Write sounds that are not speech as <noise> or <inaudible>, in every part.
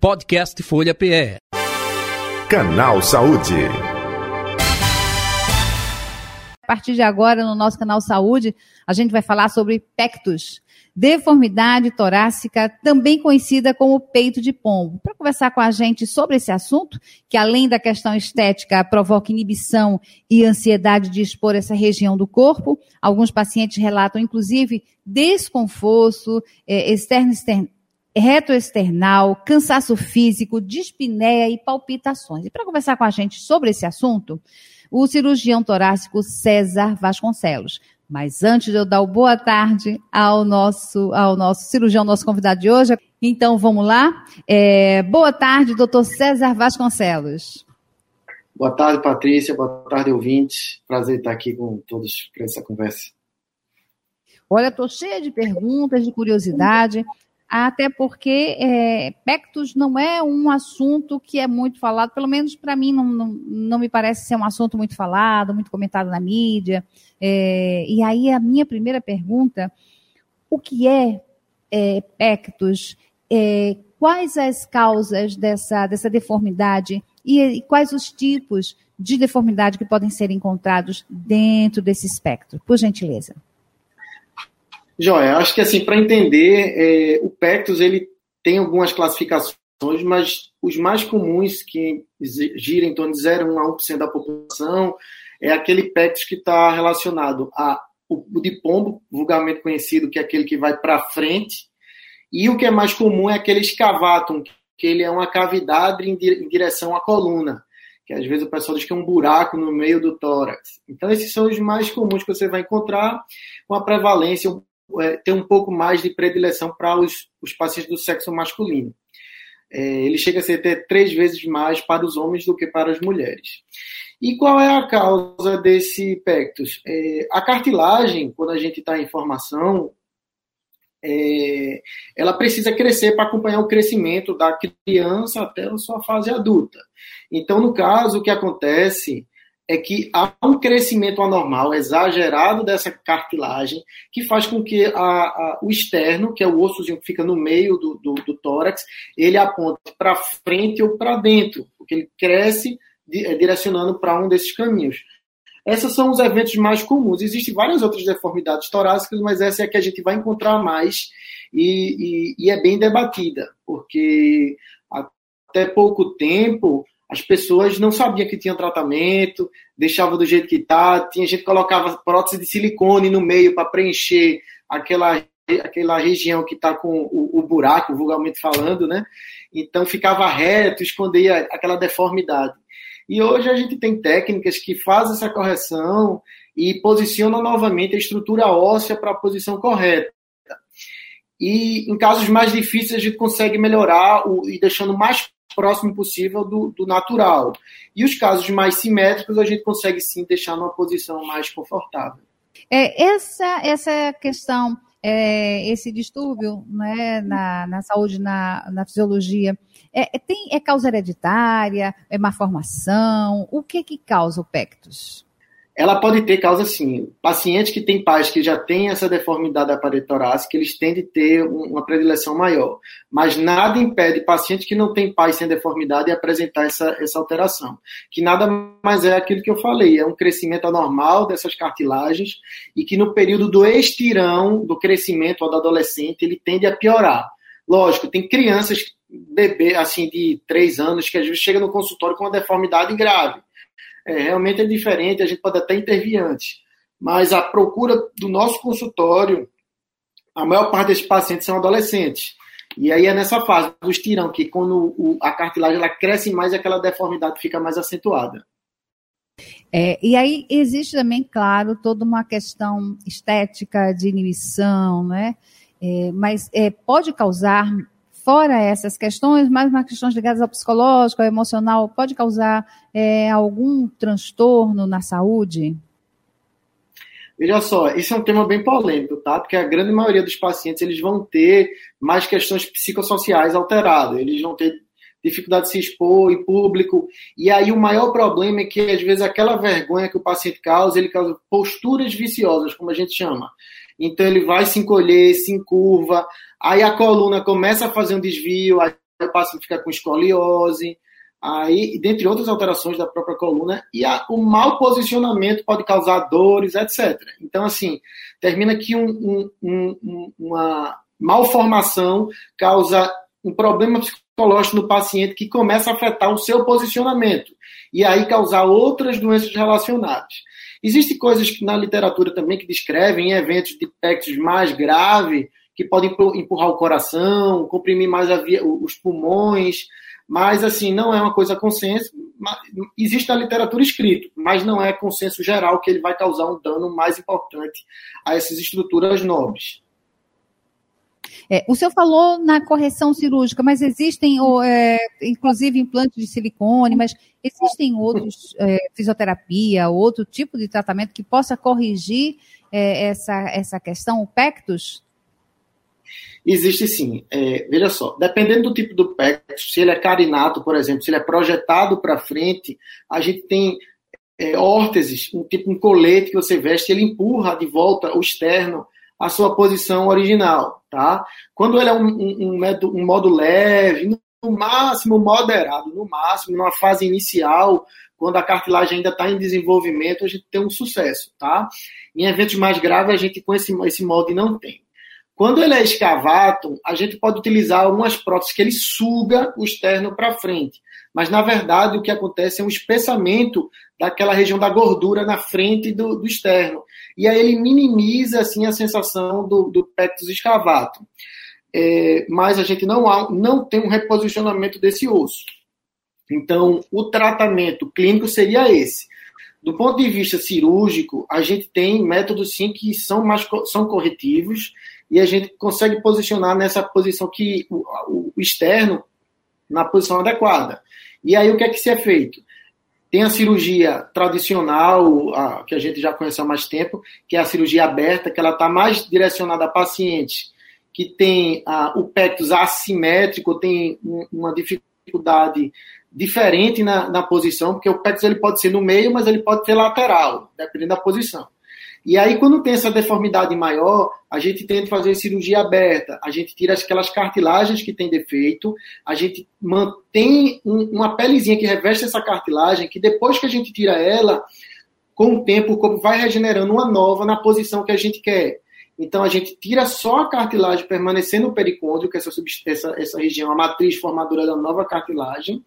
Podcast Folha PE. Canal Saúde. A partir de agora, no nosso canal Saúde, a gente vai falar sobre pectus, deformidade torácica, também conhecida como peito de pombo. Para conversar com a gente sobre esse assunto, que além da questão estética provoca inibição e ansiedade de expor essa região do corpo, alguns pacientes relatam inclusive desconforto é, externo, externo retroesternal, cansaço físico, dispneia e palpitações. E para conversar com a gente sobre esse assunto, o cirurgião torácico César Vasconcelos. Mas antes de eu dar o boa tarde ao nosso, ao nosso cirurgião, nosso convidado de hoje, então vamos lá. É, boa tarde, doutor César Vasconcelos. Boa tarde, Patrícia. Boa tarde, ouvintes. Prazer estar aqui com todos para essa conversa. Olha, estou cheia de perguntas, de curiosidade até porque é, não é um assunto que é muito falado, pelo menos para mim não, não, não, me parece ser um assunto muito falado, muito comentado na mídia. É, e aí a minha primeira pergunta, o que é, é Pectus? É, quais as causas dessa, dessa deformidade e, e quais os tipos de deformidade que podem ser encontrados dentro desse espectro? Por gentileza. Joia, acho que assim, para entender, é, o Pectus ele tem algumas classificações, mas os mais comuns que giram em torno de 0,1 a 1% da população é aquele Pectus que está relacionado a o de pombo, vulgarmente conhecido, que é aquele que vai para frente, e o que é mais comum é aquele escavatum, que ele é uma cavidade em direção à coluna, que às vezes o pessoal diz que é um buraco no meio do tórax. Então esses são os mais comuns que você vai encontrar, com a prevalência é, ter um pouco mais de predileção para os, os pacientes do sexo masculino. É, ele chega a ser até três vezes mais para os homens do que para as mulheres. E qual é a causa desse pectus? É, a cartilagem, quando a gente está em formação, é, ela precisa crescer para acompanhar o crescimento da criança até a sua fase adulta. Então, no caso, o que acontece é que há um crescimento anormal exagerado dessa cartilagem que faz com que a, a, o externo, que é o ossozinho que fica no meio do, do, do tórax, ele aponte para frente ou para dentro, porque ele cresce é, direcionando para um desses caminhos. Esses são os eventos mais comuns. Existem várias outras deformidades torácicas, mas essa é a que a gente vai encontrar mais e, e, e é bem debatida, porque até pouco tempo as pessoas não sabiam que tinha tratamento, deixava do jeito que está. Tinha gente que colocava prótese de silicone no meio para preencher aquela, aquela região que está com o, o, buraco, vulgarmente falando, né? Então ficava reto, escondia aquela deformidade. E hoje a gente tem técnicas que fazem essa correção e posicionam novamente a estrutura óssea para a posição correta. E em casos mais difíceis a gente consegue melhorar o, e deixando mais próximo possível do, do, natural. E os casos mais simétricos a gente consegue sim deixar numa posição mais confortável. É, essa, essa questão, é, esse distúrbio né, na, na saúde, na, na fisiologia, é, é tem, é causa hereditária, é má formação? O que que causa o pectus? Ela pode ter causa sim. Pacientes que têm pais que já têm essa deformidade da parede torácica, eles tendem a ter uma predileção maior. Mas nada impede pacientes que não têm pais sem deformidade de apresentar essa, essa alteração. Que nada mais é aquilo que eu falei, é um crescimento anormal dessas cartilagens e que no período do estirão do crescimento ou do adolescente, ele tende a piorar. Lógico, tem crianças, bebê assim de três anos, que às vezes chega no consultório com uma deformidade grave é, realmente é diferente, a gente pode até intervir antes. Mas a procura do nosso consultório, a maior parte desses pacientes são adolescentes. E aí é nessa fase do estirão, que quando o, a cartilagem ela cresce mais, aquela deformidade fica mais acentuada. É, e aí existe também, claro, toda uma questão estética de inibição, né? É, mas é, pode causar fora essas questões, mais uma questões ligadas ao psicológico, ao emocional, pode causar é, algum transtorno na saúde? Veja só, isso é um tema bem polêmico, tá? Porque a grande maioria dos pacientes eles vão ter mais questões psicossociais alteradas, eles vão ter dificuldade de se expor em público. E aí o maior problema é que às vezes aquela vergonha que o paciente causa, ele causa posturas viciosas, como a gente chama. Então ele vai se encolher, se encurva, aí a coluna começa a fazer um desvio, o paciente fica com escoliose, aí, dentre outras alterações da própria coluna, e a, o mau posicionamento pode causar dores, etc. Então, assim, termina que um, um, um, uma malformação causa um problema psicológico no paciente que começa a afetar o seu posicionamento e aí causar outras doenças relacionadas. Existem coisas na literatura também que descrevem eventos de pectos mais graves, que podem empurrar o coração, comprimir mais via, os pulmões, mas assim, não é uma coisa consenso. Existe na literatura escrito, mas não é consenso geral que ele vai causar um dano mais importante a essas estruturas nobres. É, o senhor falou na correção cirúrgica, mas existem, é, inclusive, implantes de silicone, mas existem outros, é, fisioterapia, outro tipo de tratamento que possa corrigir é, essa, essa questão, o pectus? Existe sim. É, veja só, dependendo do tipo do pectus, se ele é carinato, por exemplo, se ele é projetado para frente, a gente tem é, órteses, um tipo um colete que você veste, ele empurra de volta o externo a sua posição original, tá? Quando ele é um, um, um, um modo leve, no máximo moderado, no máximo, numa fase inicial, quando a cartilagem ainda está em desenvolvimento, a gente tem um sucesso, tá? Em eventos mais graves, a gente com esse, esse molde não tem. Quando ele é escavato, a gente pode utilizar algumas próteses que ele suga o externo para frente. Mas, na verdade, o que acontece é um espessamento daquela região da gordura na frente do, do externo. E aí ele minimiza assim, a sensação do, do pectus escavato. É, mas a gente não, há, não tem um reposicionamento desse osso. Então, o tratamento clínico seria esse. Do ponto de vista cirúrgico, a gente tem métodos sim que são mais são corretivos e a gente consegue posicionar nessa posição que o, o externo na posição adequada. E aí o que é que se é feito? Tem a cirurgia tradicional, a, que a gente já conhece há mais tempo, que é a cirurgia aberta, que ela está mais direcionada a pacientes que tem a, o pectus assimétrico, tem um, uma dificuldade diferente na, na, posição, porque o pectus ele pode ser no meio, mas ele pode ser lateral, dependendo da posição. E aí, quando tem essa deformidade maior, a gente tenta fazer cirurgia aberta, a gente tira aquelas cartilagens que tem defeito, a gente mantém um, uma pelezinha que reveste essa cartilagem, que depois que a gente tira ela, com o tempo o corpo vai regenerando uma nova na posição que a gente quer. Então a gente tira só a cartilagem permanecendo no pericôndrio, que é essa, essa, essa região, a matriz formadora da nova cartilagem,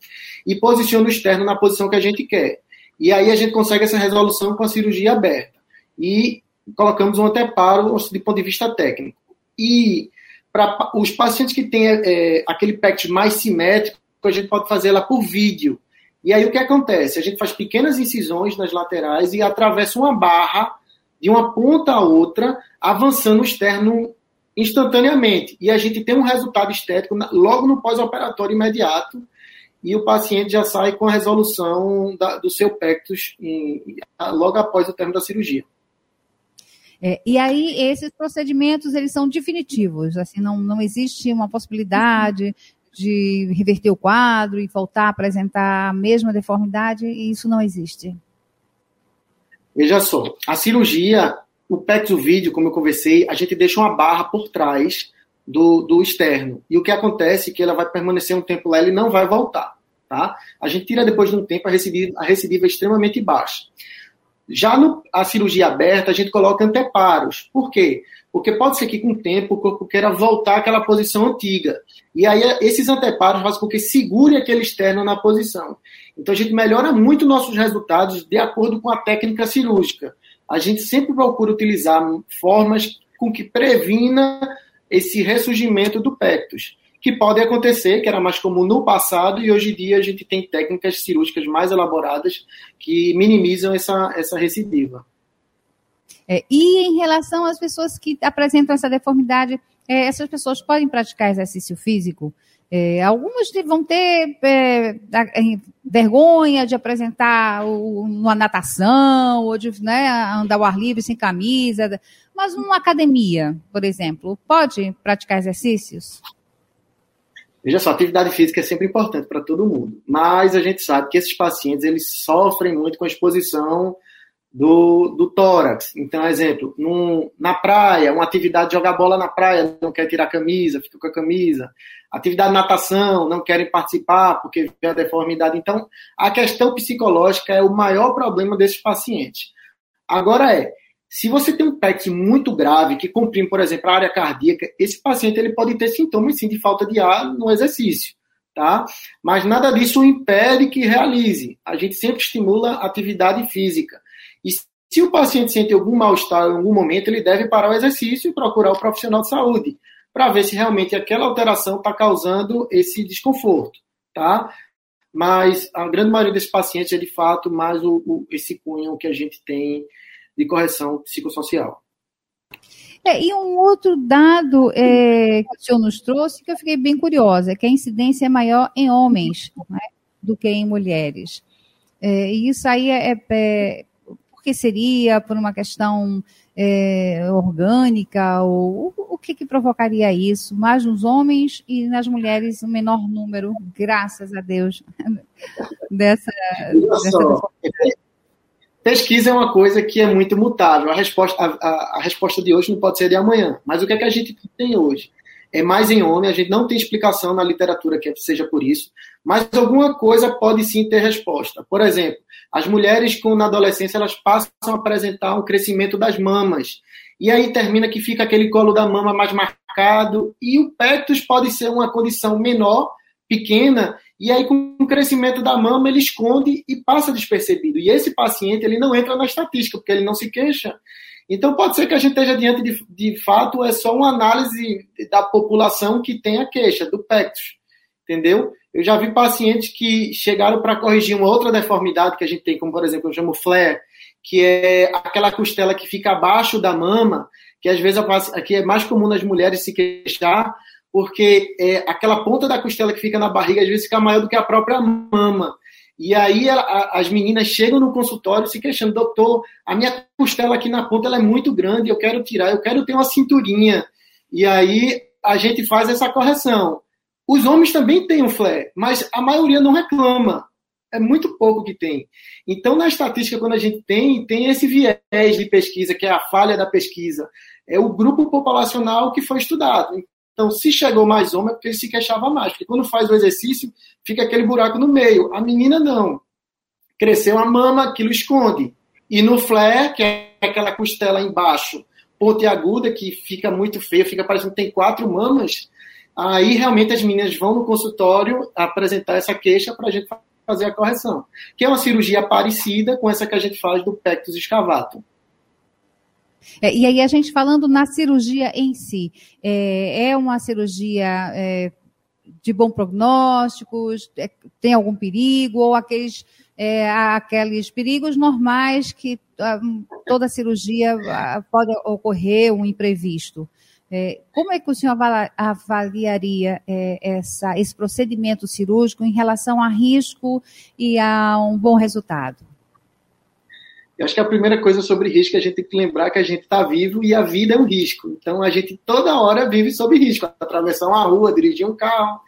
e posiciona o externo na posição que a gente quer. E aí a gente consegue essa resolução com a cirurgia aberta e colocamos um anteparo de ponto de vista técnico. E para os pacientes que têm é, aquele PECT mais simétrico, a gente pode fazer ela por vídeo. E aí o que acontece? A gente faz pequenas incisões nas laterais e atravessa uma barra de uma ponta a outra, avançando o externo instantaneamente. E a gente tem um resultado estético logo no pós-operatório imediato, e o paciente já sai com a resolução da, do seu pectus em, logo após o término da cirurgia. É, e aí esses procedimentos eles são definitivos, assim não, não existe uma possibilidade de reverter o quadro e voltar a apresentar a mesma deformidade, e isso não existe. Veja só, a cirurgia, o pectus vídeo, como eu conversei, a gente deixa uma barra por trás do, do externo. E o que acontece é que ela vai permanecer um tempo lá, ele não vai voltar. Tá? A gente tira depois de um tempo a recidiva, a recidiva é extremamente baixa. Já no, a cirurgia aberta, a gente coloca anteparos. Por quê? Porque pode ser que com o tempo o corpo queira voltar àquela posição antiga. E aí esses anteparos fazem com que segure aquele externo na posição. Então a gente melhora muito nossos resultados de acordo com a técnica cirúrgica. A gente sempre procura utilizar formas com que previna esse ressurgimento do pectus que podem acontecer, que era mais comum no passado, e hoje em dia a gente tem técnicas cirúrgicas mais elaboradas que minimizam essa, essa recidiva. É, e em relação às pessoas que apresentam essa deformidade, é, essas pessoas podem praticar exercício físico? É, algumas vão ter é, vergonha de apresentar uma natação, ou de né, andar ao ar livre sem camisa, mas numa academia, por exemplo, pode praticar exercícios? Veja só, atividade física é sempre importante para todo mundo, mas a gente sabe que esses pacientes eles sofrem muito com a exposição do, do tórax. Então, exemplo, num, na praia, uma atividade de jogar bola na praia, não quer tirar a camisa, fica com a camisa. Atividade de natação, não querem participar porque vê a deformidade. Então, a questão psicológica é o maior problema desses pacientes. Agora é, se você tem um PEC muito grave, que comprime, por exemplo, a área cardíaca, esse paciente ele pode ter sintomas sim, de falta de ar no exercício, tá? Mas nada disso impede que realize. A gente sempre estimula atividade física. E se o paciente sente algum mal-estar em algum momento, ele deve parar o exercício e procurar o profissional de saúde para ver se realmente aquela alteração está causando esse desconforto, tá? Mas a grande maioria desses pacientes é de fato mais o, o esse cunho que a gente tem de correção psicossocial. É, e um outro dado é, que o senhor nos trouxe, que eu fiquei bem curiosa, é que a incidência é maior em homens né, do que em mulheres. É, e isso aí é, é, é que seria por uma questão é, orgânica? Ou o, o que, que provocaria isso? Mais nos homens e nas mulheres, um menor número, graças a Deus, <laughs> dessa. dessa pesquisa é uma coisa que é muito mutável. A resposta, a, a, a, resposta de hoje não pode ser de amanhã. Mas o que é que a gente tem hoje? É mais em homem, a gente não tem explicação na literatura que seja por isso, mas alguma coisa pode sim ter resposta. Por exemplo, as mulheres com na adolescência elas passam a apresentar um crescimento das mamas. E aí termina que fica aquele colo da mama mais marcado e o pectus pode ser uma condição menor, pequena, e aí com o crescimento da mama ele esconde e passa despercebido. E esse paciente ele não entra na estatística porque ele não se queixa. Então pode ser que a gente esteja diante de, de fato é só uma análise da população que tem a queixa do pectus, entendeu? Eu já vi pacientes que chegaram para corrigir uma outra deformidade que a gente tem, como por exemplo, eu chamo flare, que é aquela costela que fica abaixo da mama, que às vezes aqui é mais comum nas mulheres se queixar, porque é, aquela ponta da costela que fica na barriga às vezes fica maior do que a própria mama. E aí a, as meninas chegam no consultório se queixando, doutor, a minha costela aqui na ponta é muito grande, eu quero tirar, eu quero ter uma cinturinha. E aí a gente faz essa correção. Os homens também têm um flare, mas a maioria não reclama. É muito pouco que tem. Então, na estatística, quando a gente tem, tem esse viés de pesquisa, que é a falha da pesquisa. É o grupo populacional que foi estudado. Então, se chegou mais homem, é porque ele se queixava mais. Porque quando faz o exercício, fica aquele buraco no meio. A menina não. Cresceu a mama, aquilo esconde. E no flare, que é aquela costela embaixo, pontiaguda, que fica muito feia, fica parecendo que tem quatro mamas, Aí realmente as meninas vão no consultório apresentar essa queixa para a gente fazer a correção, que é uma cirurgia parecida com essa que a gente faz do pectus escavatum. É, e aí a gente falando na cirurgia em si, é, é uma cirurgia é, de bom prognóstico, é, tem algum perigo ou aqueles é, aqueles perigos normais que ah, toda cirurgia ah, pode ocorrer um imprevisto. É, como é que o senhor avaliaria essa, esse procedimento cirúrgico em relação a risco e a um bom resultado? Eu acho que a primeira coisa sobre risco é a gente tem que lembrar que a gente está vivo e a vida é um risco. Então a gente toda hora vive sob risco. Atravessar uma rua, dirigir um carro.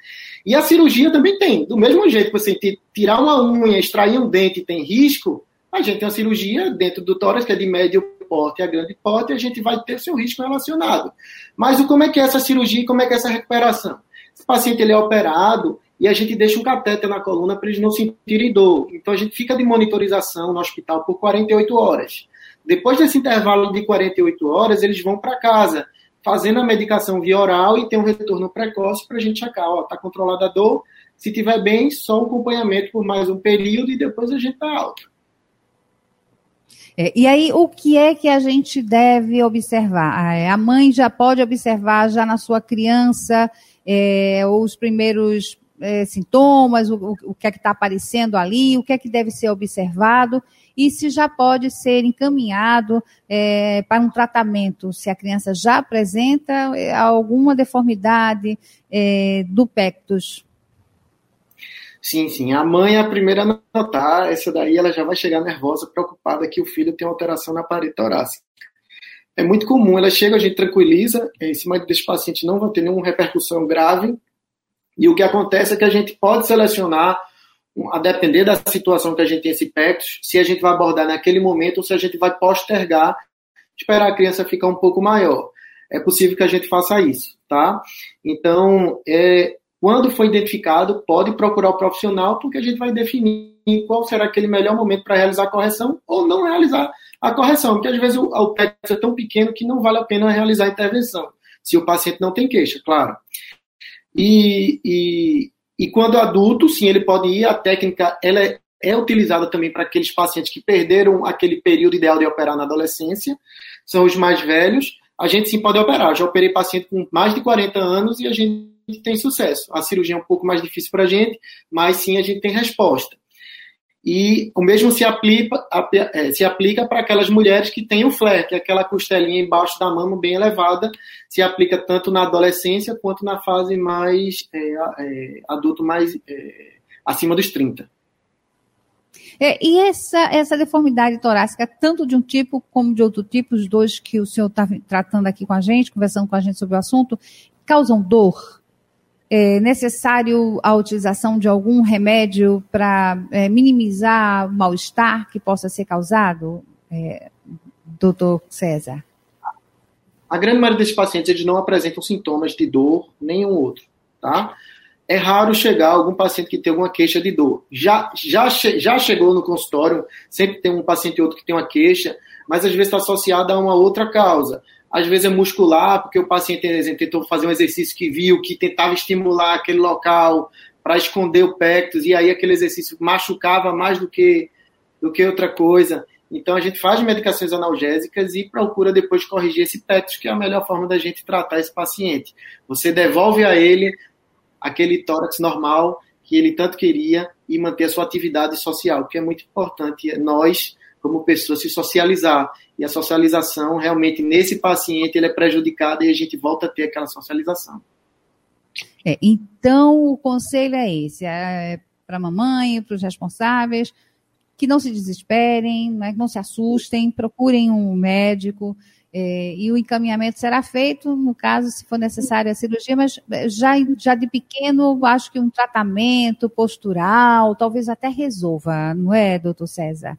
E a cirurgia também tem. Do mesmo jeito que você tirar uma unha, extrair um dente tem risco, a gente tem uma cirurgia dentro do tórax que é de médio porte a grande porte, a gente vai ter seu risco relacionado. Mas como é que é essa cirurgia e como é que é essa recuperação? Esse paciente ele é operado e a gente deixa um catéter na coluna para eles não sentirem dor. Então a gente fica de monitorização no hospital por 48 horas. Depois desse intervalo de 48 horas, eles vão para casa, fazendo a medicação via oral e tem um retorno precoce para a gente checar, ó, tá controlada a dor, se tiver bem, só um acompanhamento por mais um período e depois a gente tá alto. É, e aí, o que é que a gente deve observar? Ah, é, a mãe já pode observar já na sua criança é, os primeiros é, sintomas, o, o, que é que está aparecendo ali, o que é que deve ser observado e se já pode ser encaminhado é, para um tratamento, se a criança já apresenta é, alguma deformidade do pectus. Sim, sim. A mãe é a primeira a notar. Essa daí ela já vai chegar nervosa, preocupada que o filho tem alteração na parede torácica. É muito comum. Ela chega, a gente tranquiliza. Em cima desse paciente não vai ter nenhuma repercussão grave. E o que acontece é que a gente pode selecionar a depender da situação que a gente tem esse PECTUS, se a gente vai abordar naquele momento ou se a gente vai postergar, esperar a criança ficar um pouco maior. É possível que a gente faça isso, tá? Então, é, quando for identificado, pode procurar o profissional, porque a gente vai definir qual será aquele melhor momento para realizar a correção ou não realizar a correção, porque às vezes o, o PET é tão pequeno que não vale a pena realizar a intervenção, se o paciente não tem queixa, claro. E, e, e quando adulto, sim, ele pode ir, a técnica ela é, é utilizada também para aqueles pacientes que perderam aquele período ideal de operar na adolescência, são os mais velhos, a gente sim pode operar. Já operei paciente com mais de 40 anos e a gente tem sucesso. A cirurgia é um pouco mais difícil para a gente, mas sim a gente tem resposta. E o mesmo se aplica, é, se aplica para aquelas mulheres que têm o flare, que é aquela costelinha embaixo da mama bem elevada, se aplica tanto na adolescência quanto na fase mais é, é, adulto, mais é, acima dos 30. É, e essa, essa deformidade torácica, tanto de um tipo como de outro tipo, os dois que o senhor está tratando aqui com a gente, conversando com a gente sobre o assunto, causam dor? É necessário a utilização de algum remédio para é, minimizar o mal-estar que possa ser causado, é, doutor César? A grande maioria desses pacientes eles não apresentam sintomas de dor, nenhum outro, tá? É raro chegar algum paciente que tem alguma queixa de dor. Já, já, já chegou no consultório, sempre tem um paciente ou outro que tem uma queixa, mas às vezes está associada a uma outra causa às vezes é muscular, porque o paciente, exemplo, tentou fazer um exercício que viu, que tentava estimular aquele local para esconder o pectus, e aí aquele exercício machucava mais do que, do que outra coisa. Então a gente faz medicações analgésicas e procura depois corrigir esse pectus, que é a melhor forma da gente tratar esse paciente. Você devolve a ele aquele tórax normal que ele tanto queria e manter a sua atividade social, que é muito importante. Nós, como pessoas, se socializar e a socialização realmente nesse paciente ele é prejudicado e a gente volta a ter aquela socialização. É, então o conselho é esse, é para a mamãe, para os responsáveis, que não se desesperem, né, não se assustem, procurem um médico é, e o encaminhamento será feito, no caso, se for necessária a cirurgia, mas já, já de pequeno, acho que um tratamento postural talvez até resolva, não é, doutor César?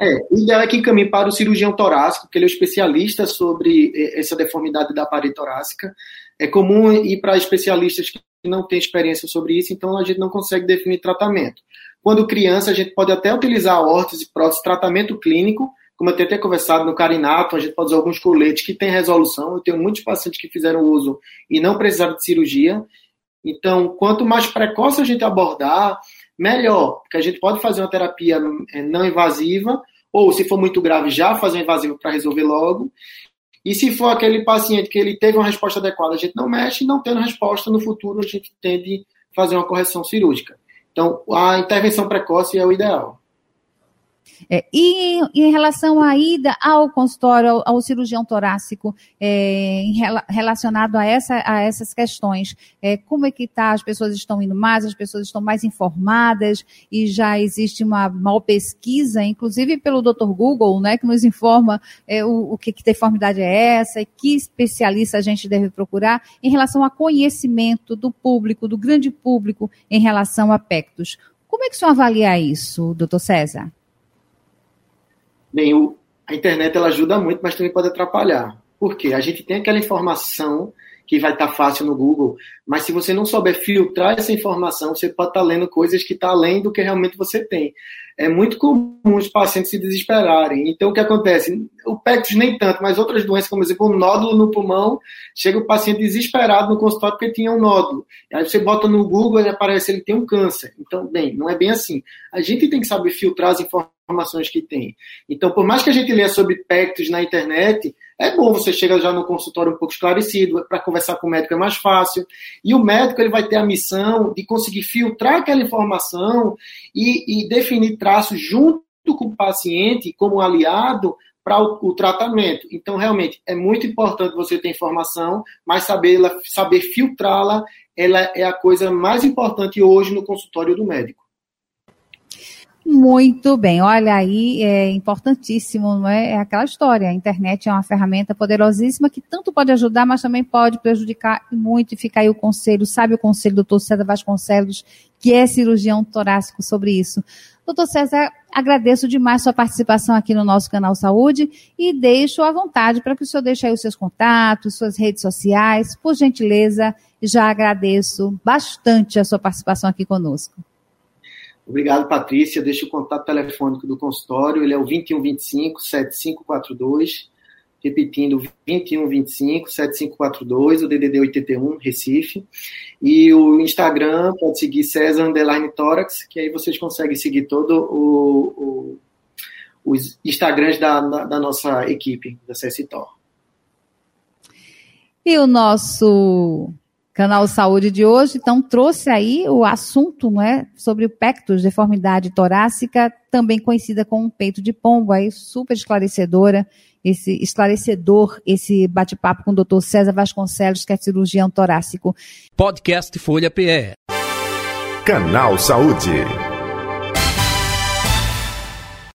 É, o ideal é que encaminhe para o cirurgião torácico, que ele é o especialista sobre eh, essa deformidade da parede torácica. É comum ir para especialistas que não têm experiência sobre isso, então a gente não consegue definir tratamento. Quando criança, a gente pode até utilizar órtese, prótese, tratamento clínico, como eu tenho até conversado no carinato, a gente pode usar alguns coletes que têm resolução. Eu tenho muitos pacientes que fizeram uso e não precisaram de cirurgia. Então, quanto mais precoce a gente abordar, melhor, porque a gente pode fazer uma terapia é, não invasiva, ou se for muito grave, já fazer uma invasiva para resolver logo. E se for aquele paciente que ele teve uma resposta adequada, a gente não mexe, não tendo resposta no futuro, a gente tende a fazer uma correção cirúrgica. Então, a intervenção precoce é o ideal. É, e em relação à ida ao consultório, ao, ao cirurgião torácico, é, em, relacionado a, essa, a essas questões, é, como é que está? As pessoas estão indo mais, as pessoas estão mais informadas e já existe uma mal pesquisa, inclusive pelo Dr. Google, né, que nos informa é, o, o que, que deformidade é essa e que especialista a gente deve procurar em relação a conhecimento do público, do grande público, em relação a pectos. Como é que o senhor avalia isso, doutor César? Bem, o, a internet ela ajuda muito, mas também pode atrapalhar. Por quê? A gente tem aquela informação que vai estar tá fácil no Google, mas se você não souber filtrar essa informação, você pode estar tá lendo coisas que estão tá além do que realmente você tem é muito comum os pacientes se desesperarem. Então, o que acontece? O PECTUS nem tanto, mas outras doenças, como exemplo, um nódulo no pulmão, chega o paciente desesperado no consultório porque tinha um nódulo. Aí você bota no Google e aparece ele tem um câncer. Então, bem, não é bem assim. A gente tem que saber filtrar as informações que tem. Então, por mais que a gente leia sobre PECTUS na internet, é bom você chegar já no consultório um pouco esclarecido, para conversar com o médico é mais fácil. E o médico ele vai ter a missão de conseguir filtrar aquela informação e, e definir traços junto com o paciente como aliado para o, o, tratamento. Então, realmente, é muito importante você ter informação, mas saber, saber filtrá-la, ela é a coisa mais importante hoje no consultório do médico. Muito bem, olha aí, é importantíssimo, não é? É aquela história. A internet é uma ferramenta poderosíssima que tanto pode ajudar, mas também pode prejudicar muito. E fica aí o conselho, sabe o conselho do doutor César Vasconcelos, que é cirurgião torácico sobre isso. Doutor César, agradeço demais sua participação aqui no nosso canal Saúde e deixo à vontade para que o senhor deixe aí os seus contatos, suas redes sociais, por gentileza, já agradeço bastante a sua participação aqui conosco. Obrigado, Patrícia. Deixa o contato telefônico do consultório, ele é o 2125 7542, repetindo 2125 7542, o DDD 81, Recife. E o Instagram pode seguir César Underline Tórax, que aí vocês conseguem seguir todo o, o os Instagrams da, da, da, nossa equipe, da CSTOR. E o nosso Canal Saúde de hoje, então, trouxe aí o assunto não é, sobre o pectus, deformidade torácica, também conhecida como peito de pombo, aí super esclarecedora, esse esclarecedor, esse bate-papo com o Dr. César Vasconcelos, que é cirurgião torácico. Podcast Folha PE. Canal Saúde.